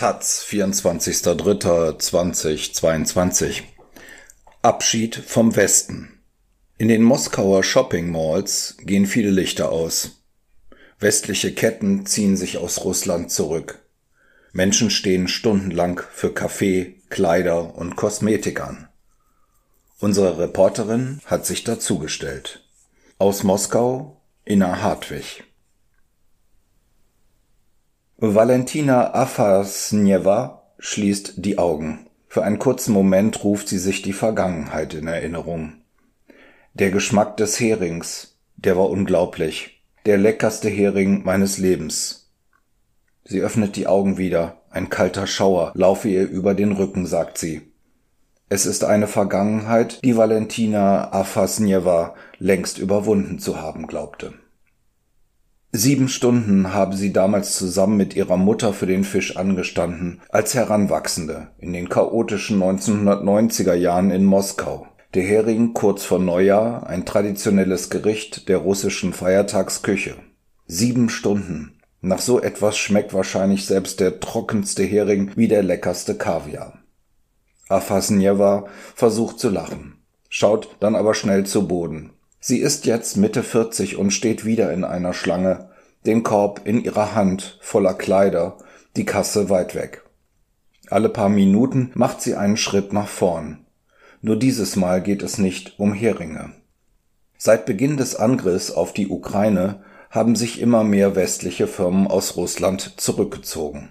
Taz, 24.03.2022 Abschied vom Westen. In den Moskauer Shopping Malls gehen viele Lichter aus. Westliche Ketten ziehen sich aus Russland zurück. Menschen stehen stundenlang für Kaffee, Kleider und Kosmetik an. Unsere Reporterin hat sich dazugestellt. Aus Moskau, Inna Hartwig. Valentina Afasnjewa schließt die Augen. Für einen kurzen Moment ruft sie sich die Vergangenheit in Erinnerung. Der Geschmack des Herings, der war unglaublich. Der leckerste Hering meines Lebens. Sie öffnet die Augen wieder. Ein kalter Schauer laufe ihr über den Rücken, sagt sie. Es ist eine Vergangenheit, die Valentina Afasnjewa längst überwunden zu haben glaubte. Sieben Stunden habe sie damals zusammen mit ihrer Mutter für den Fisch angestanden, als Heranwachsende, in den chaotischen 1990er Jahren in Moskau. Der Hering kurz vor Neujahr, ein traditionelles Gericht der russischen Feiertagsküche. Sieben Stunden. Nach so etwas schmeckt wahrscheinlich selbst der trockenste Hering wie der leckerste Kaviar. Afasnjewa versucht zu lachen, schaut dann aber schnell zu Boden. Sie ist jetzt Mitte 40 und steht wieder in einer Schlange, den Korb in ihrer Hand voller Kleider, die Kasse weit weg. Alle paar Minuten macht sie einen Schritt nach vorn. Nur dieses Mal geht es nicht um Heringe. Seit Beginn des Angriffs auf die Ukraine haben sich immer mehr westliche Firmen aus Russland zurückgezogen.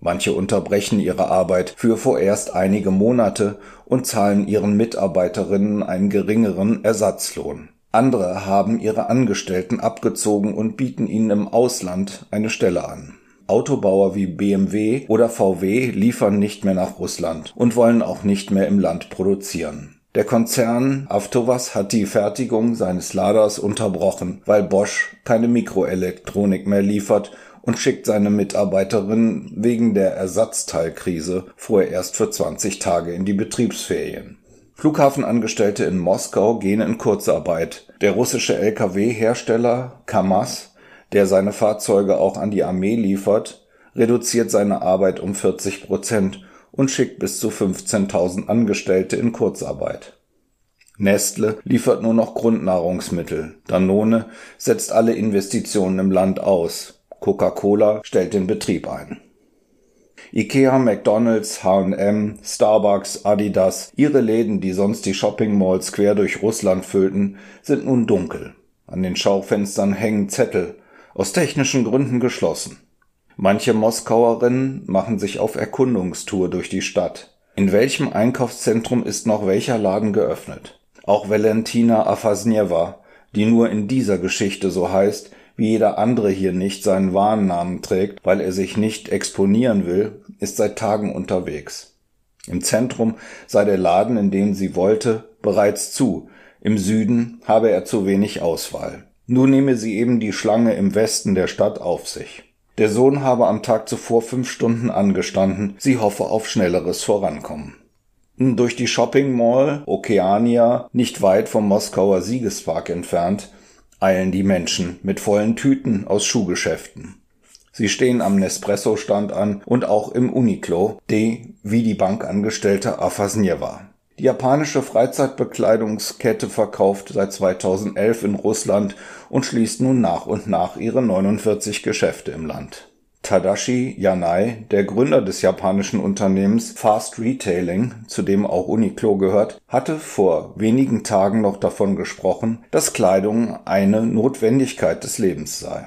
Manche unterbrechen ihre Arbeit für vorerst einige Monate und zahlen ihren Mitarbeiterinnen einen geringeren Ersatzlohn. Andere haben ihre Angestellten abgezogen und bieten ihnen im Ausland eine Stelle an. Autobauer wie BMW oder VW liefern nicht mehr nach Russland und wollen auch nicht mehr im Land produzieren. Der Konzern Avtovas hat die Fertigung seines Laders unterbrochen, weil Bosch keine Mikroelektronik mehr liefert und schickt seine Mitarbeiterinnen wegen der Ersatzteilkrise vorerst für 20 Tage in die Betriebsferien. Flughafenangestellte in Moskau gehen in Kurzarbeit. Der russische Lkw-Hersteller Kamaz, der seine Fahrzeuge auch an die Armee liefert, reduziert seine Arbeit um 40 Prozent und schickt bis zu 15.000 Angestellte in Kurzarbeit. Nestle liefert nur noch Grundnahrungsmittel. Danone setzt alle Investitionen im Land aus. Coca-Cola stellt den Betrieb ein. Ikea, McDonald's, H&M, Starbucks, Adidas, ihre Läden, die sonst die Shopping Malls quer durch Russland füllten, sind nun dunkel. An den Schaufenstern hängen Zettel, aus technischen Gründen geschlossen. Manche Moskauerinnen machen sich auf Erkundungstour durch die Stadt. In welchem Einkaufszentrum ist noch welcher Laden geöffnet? Auch Valentina Afasnjewa, die nur in dieser Geschichte so heißt, wie jeder andere hier nicht seinen wahren Namen trägt, weil er sich nicht exponieren will, ist seit Tagen unterwegs. Im Zentrum sei der Laden, in dem sie wollte, bereits zu, im Süden habe er zu wenig Auswahl. Nun nehme sie eben die Schlange im Westen der Stadt auf sich. Der Sohn habe am Tag zuvor fünf Stunden angestanden, sie hoffe auf schnelleres Vorankommen. Durch die Shopping Mall Okeania, nicht weit vom Moskauer Siegespark entfernt, eilen die Menschen mit vollen Tüten aus Schuhgeschäften. Sie stehen am Nespresso-Stand an und auch im Uniqlo, die wie die Bankangestellte Afasnjewa. Die japanische Freizeitbekleidungskette verkauft seit 2011 in Russland und schließt nun nach und nach ihre 49 Geschäfte im Land. Tadashi Yanai, der Gründer des japanischen Unternehmens Fast Retailing, zu dem auch Uniqlo gehört, hatte vor wenigen Tagen noch davon gesprochen, dass Kleidung eine Notwendigkeit des Lebens sei.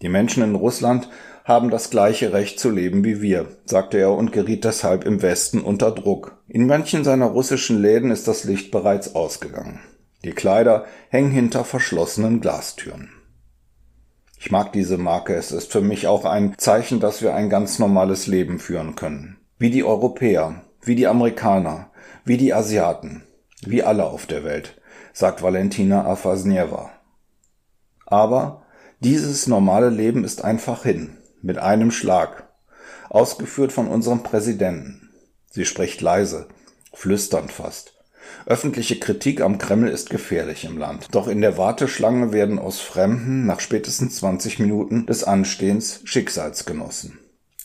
Die Menschen in Russland haben das gleiche Recht zu leben wie wir, sagte er und geriet deshalb im Westen unter Druck. In manchen seiner russischen Läden ist das Licht bereits ausgegangen. Die Kleider hängen hinter verschlossenen Glastüren. Ich mag diese Marke. Es ist für mich auch ein Zeichen, dass wir ein ganz normales Leben führen können. Wie die Europäer, wie die Amerikaner, wie die Asiaten, wie alle auf der Welt, sagt Valentina Afasnjewa. Aber dieses normale Leben ist einfach hin, mit einem Schlag, ausgeführt von unserem Präsidenten. Sie spricht leise, flüsternd fast. Öffentliche Kritik am Kreml ist gefährlich im Land. Doch in der Warteschlange werden aus Fremden nach spätestens 20 Minuten des Anstehens Schicksalsgenossen.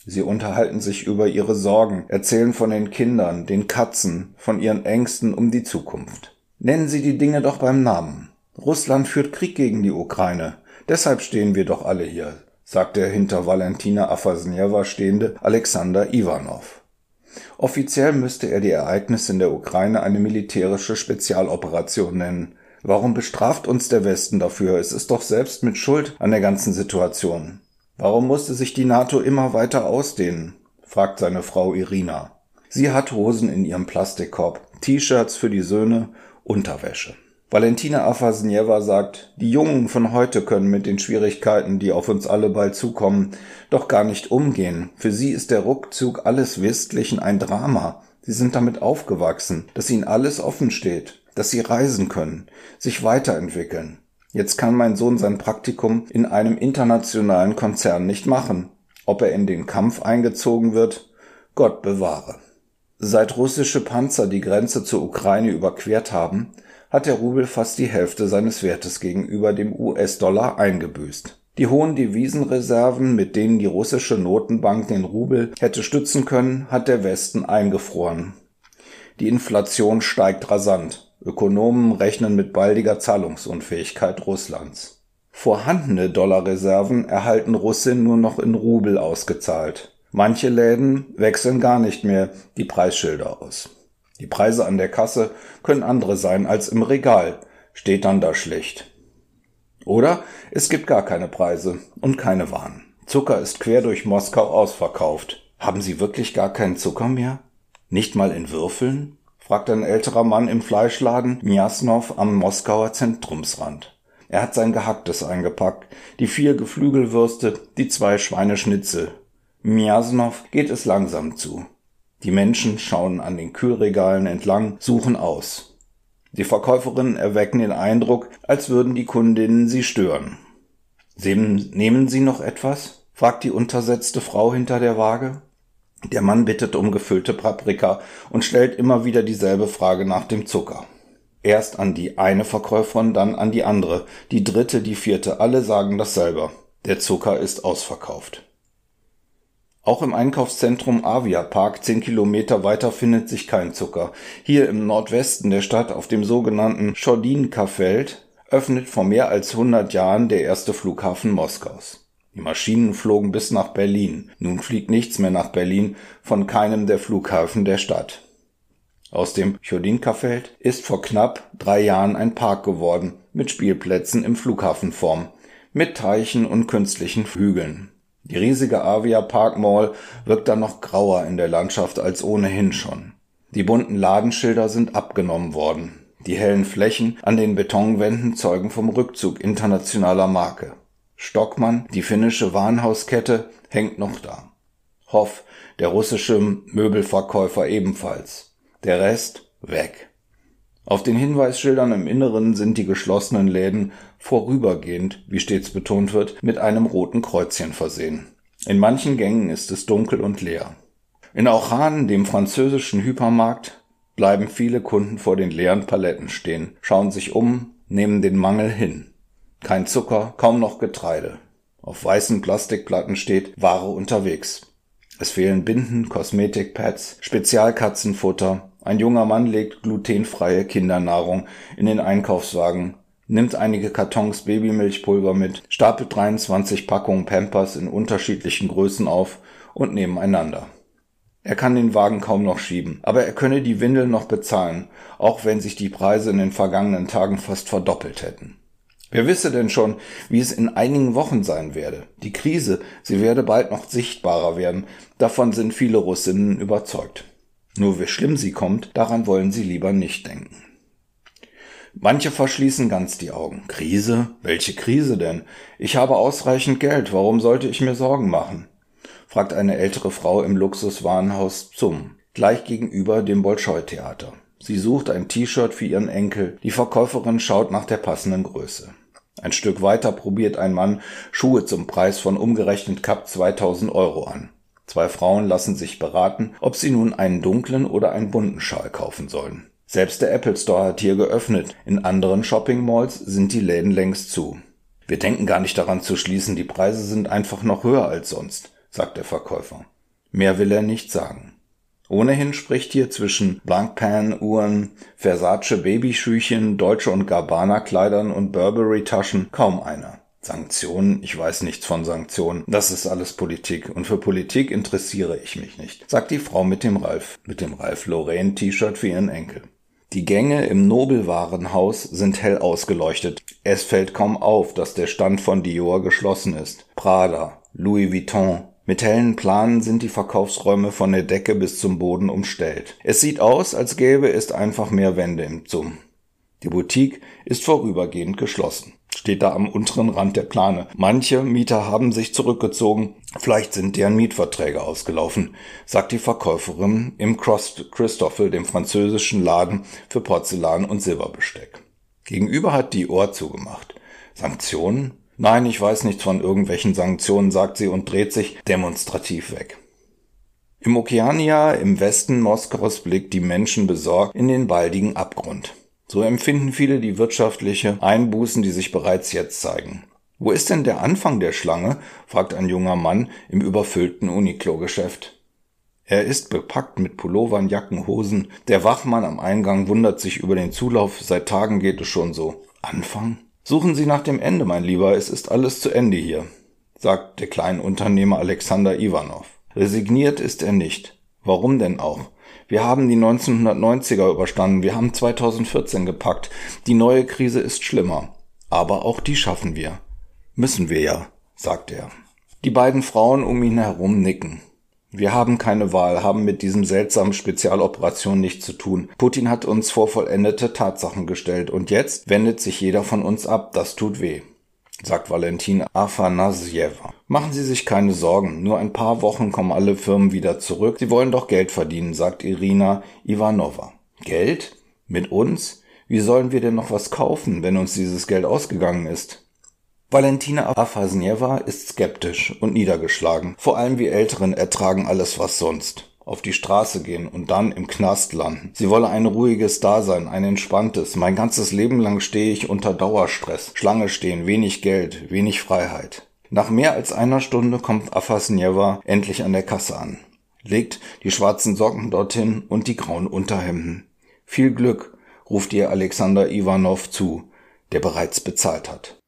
Sie unterhalten sich über ihre Sorgen, erzählen von den Kindern, den Katzen, von ihren Ängsten um die Zukunft. Nennen Sie die Dinge doch beim Namen. Russland führt Krieg gegen die Ukraine. Deshalb stehen wir doch alle hier, sagt der hinter Valentina Afasnjewa stehende Alexander Ivanov. Offiziell müsste er die Ereignisse in der Ukraine eine militärische Spezialoperation nennen. Warum bestraft uns der Westen dafür? Es ist doch selbst mit Schuld an der ganzen Situation. Warum musste sich die NATO immer weiter ausdehnen? fragt seine Frau Irina. Sie hat Hosen in ihrem Plastikkorb, T-Shirts für die Söhne, Unterwäsche. Valentina Afasnjewa sagt, die Jungen von heute können mit den Schwierigkeiten, die auf uns alle bald zukommen, doch gar nicht umgehen. Für sie ist der Rückzug alles Westlichen ein Drama. Sie sind damit aufgewachsen, dass ihnen alles offen steht, dass sie reisen können, sich weiterentwickeln. Jetzt kann mein Sohn sein Praktikum in einem internationalen Konzern nicht machen. Ob er in den Kampf eingezogen wird? Gott bewahre. Seit russische Panzer die Grenze zur Ukraine überquert haben, hat der Rubel fast die Hälfte seines Wertes gegenüber dem US-Dollar eingebüßt. Die hohen Devisenreserven, mit denen die russische Notenbank den Rubel hätte stützen können, hat der Westen eingefroren. Die Inflation steigt rasant. Ökonomen rechnen mit baldiger Zahlungsunfähigkeit Russlands. Vorhandene Dollarreserven erhalten Russinnen nur noch in Rubel ausgezahlt. Manche Läden wechseln gar nicht mehr die Preisschilder aus. Die Preise an der Kasse können andere sein als im Regal, steht dann da schlecht. Oder es gibt gar keine Preise und keine Waren. Zucker ist quer durch Moskau ausverkauft. Haben Sie wirklich gar keinen Zucker mehr? Nicht mal in Würfeln? fragt ein älterer Mann im Fleischladen Miasnow am Moskauer Zentrumsrand. Er hat sein Gehacktes eingepackt, die vier Geflügelwürste, die zwei Schweineschnitzel. Miasnow geht es langsam zu. Die Menschen schauen an den Kühlregalen entlang, suchen aus. Die Verkäuferinnen erwecken den Eindruck, als würden die Kundinnen sie stören. Nehmen Sie noch etwas? fragt die untersetzte Frau hinter der Waage. Der Mann bittet um gefüllte Paprika und stellt immer wieder dieselbe Frage nach dem Zucker. Erst an die eine Verkäuferin, dann an die andere, die dritte, die vierte, alle sagen dasselbe. Der Zucker ist ausverkauft. Auch im Einkaufszentrum Avia Park, zehn Kilometer weiter, findet sich kein Zucker. Hier im Nordwesten der Stadt, auf dem sogenannten Schordinka-Feld, öffnet vor mehr als 100 Jahren der erste Flughafen Moskaus. Die Maschinen flogen bis nach Berlin. Nun fliegt nichts mehr nach Berlin von keinem der Flughäfen der Stadt. Aus dem Chodinka-Feld ist vor knapp drei Jahren ein Park geworden mit Spielplätzen im Flughafenform, mit Teichen und künstlichen Hügeln. Die riesige Avia Park Mall wirkt dann noch grauer in der Landschaft als ohnehin schon. Die bunten Ladenschilder sind abgenommen worden. Die hellen Flächen an den Betonwänden zeugen vom Rückzug internationaler Marke. Stockmann, die finnische Warenhauskette, hängt noch da. Hoff, der russische Möbelverkäufer ebenfalls. Der Rest weg. Auf den Hinweisschildern im Inneren sind die geschlossenen Läden vorübergehend, wie stets betont wird, mit einem roten Kreuzchen versehen. In manchen Gängen ist es dunkel und leer. In Auchan, dem französischen Hypermarkt, bleiben viele Kunden vor den leeren Paletten stehen, schauen sich um, nehmen den Mangel hin. Kein Zucker, kaum noch Getreide. Auf weißen Plastikplatten steht Ware unterwegs. Es fehlen Binden, Kosmetikpads, Spezialkatzenfutter. Ein junger Mann legt glutenfreie Kindernahrung in den Einkaufswagen, nimmt einige Kartons Babymilchpulver mit, stapelt 23 Packungen Pampers in unterschiedlichen Größen auf und nebeneinander. Er kann den Wagen kaum noch schieben, aber er könne die Windeln noch bezahlen, auch wenn sich die Preise in den vergangenen Tagen fast verdoppelt hätten. Wer wisse denn schon, wie es in einigen Wochen sein werde? Die Krise, sie werde bald noch sichtbarer werden. Davon sind viele Russinnen überzeugt. Nur wie schlimm sie kommt, daran wollen sie lieber nicht denken. Manche verschließen ganz die Augen. Krise? Welche Krise denn? Ich habe ausreichend Geld, warum sollte ich mir Sorgen machen? fragt eine ältere Frau im Luxuswarenhaus Zum, gleich gegenüber dem Bolschoi-Theater. Sie sucht ein T-Shirt für ihren Enkel. Die Verkäuferin schaut nach der passenden Größe. Ein Stück weiter probiert ein Mann Schuhe zum Preis von umgerechnet knapp 2000 Euro an. Zwei Frauen lassen sich beraten, ob sie nun einen dunklen oder einen bunten Schal kaufen sollen. Selbst der Apple Store hat hier geöffnet. In anderen Shopping Malls sind die Läden längst zu. Wir denken gar nicht daran zu schließen, die Preise sind einfach noch höher als sonst, sagt der Verkäufer. Mehr will er nicht sagen. Ohnehin spricht hier zwischen Blancpain-Uhren, Versace Babyschüchen, Deutsche und Gabbana-Kleidern und Burberry-Taschen kaum einer. Sanktionen, ich weiß nichts von Sanktionen, das ist alles Politik und für Politik interessiere ich mich nicht, sagt die Frau mit dem Ralf, mit dem Ralf Lauren T-Shirt für ihren Enkel. Die Gänge im Nobelwarenhaus sind hell ausgeleuchtet. Es fällt kaum auf, dass der Stand von Dior geschlossen ist. Prada, Louis Vuitton, mit hellen Planen sind die Verkaufsräume von der Decke bis zum Boden umstellt. Es sieht aus, als gäbe es einfach mehr Wände im Zoom. Die Boutique ist vorübergehend geschlossen. Steht da am unteren Rand der Plane. Manche Mieter haben sich zurückgezogen. Vielleicht sind deren Mietverträge ausgelaufen, sagt die Verkäuferin im Cross Christoffel, dem französischen Laden für Porzellan und Silberbesteck. Gegenüber hat die Ohr zugemacht. Sanktionen? Nein, ich weiß nichts von irgendwelchen Sanktionen, sagt sie und dreht sich demonstrativ weg. Im Okeania im Westen Moskaus blickt die Menschen besorgt in den baldigen Abgrund. So empfinden viele die wirtschaftliche Einbußen, die sich bereits jetzt zeigen. Wo ist denn der Anfang der Schlange? fragt ein junger Mann im überfüllten Uniqlo-Geschäft. Er ist bepackt mit Pullovern, Jacken, Hosen. Der Wachmann am Eingang wundert sich über den Zulauf. Seit Tagen geht es schon so. Anfang? Suchen Sie nach dem Ende, mein Lieber, es ist alles zu Ende hier, sagt der kleine Unternehmer Alexander Ivanov. Resigniert ist er nicht. Warum denn auch? Wir haben die 1990er überstanden, wir haben 2014 gepackt. Die neue Krise ist schlimmer. Aber auch die schaffen wir. Müssen wir ja, sagt er. Die beiden Frauen um ihn herum nicken. Wir haben keine Wahl, haben mit diesem seltsamen Spezialoperation nichts zu tun. Putin hat uns vor vollendete Tatsachen gestellt und jetzt wendet sich jeder von uns ab. Das tut weh, sagt Valentin Afanasjewa. Machen Sie sich keine Sorgen. Nur ein paar Wochen kommen alle Firmen wieder zurück. Sie wollen doch Geld verdienen, sagt Irina Ivanova. Geld? Mit uns? Wie sollen wir denn noch was kaufen, wenn uns dieses Geld ausgegangen ist? Valentina Afasnieva ist skeptisch und niedergeschlagen. Vor allem wir Älteren ertragen alles, was sonst. Auf die Straße gehen und dann im Knast landen. Sie wolle ein ruhiges Dasein, ein entspanntes. Mein ganzes Leben lang stehe ich unter Dauerstress. Schlange stehen, wenig Geld, wenig Freiheit. Nach mehr als einer Stunde kommt Afasnieva endlich an der Kasse an. Legt die schwarzen Socken dorthin und die grauen Unterhemden. Viel Glück, ruft ihr Alexander Ivanov zu, der bereits bezahlt hat.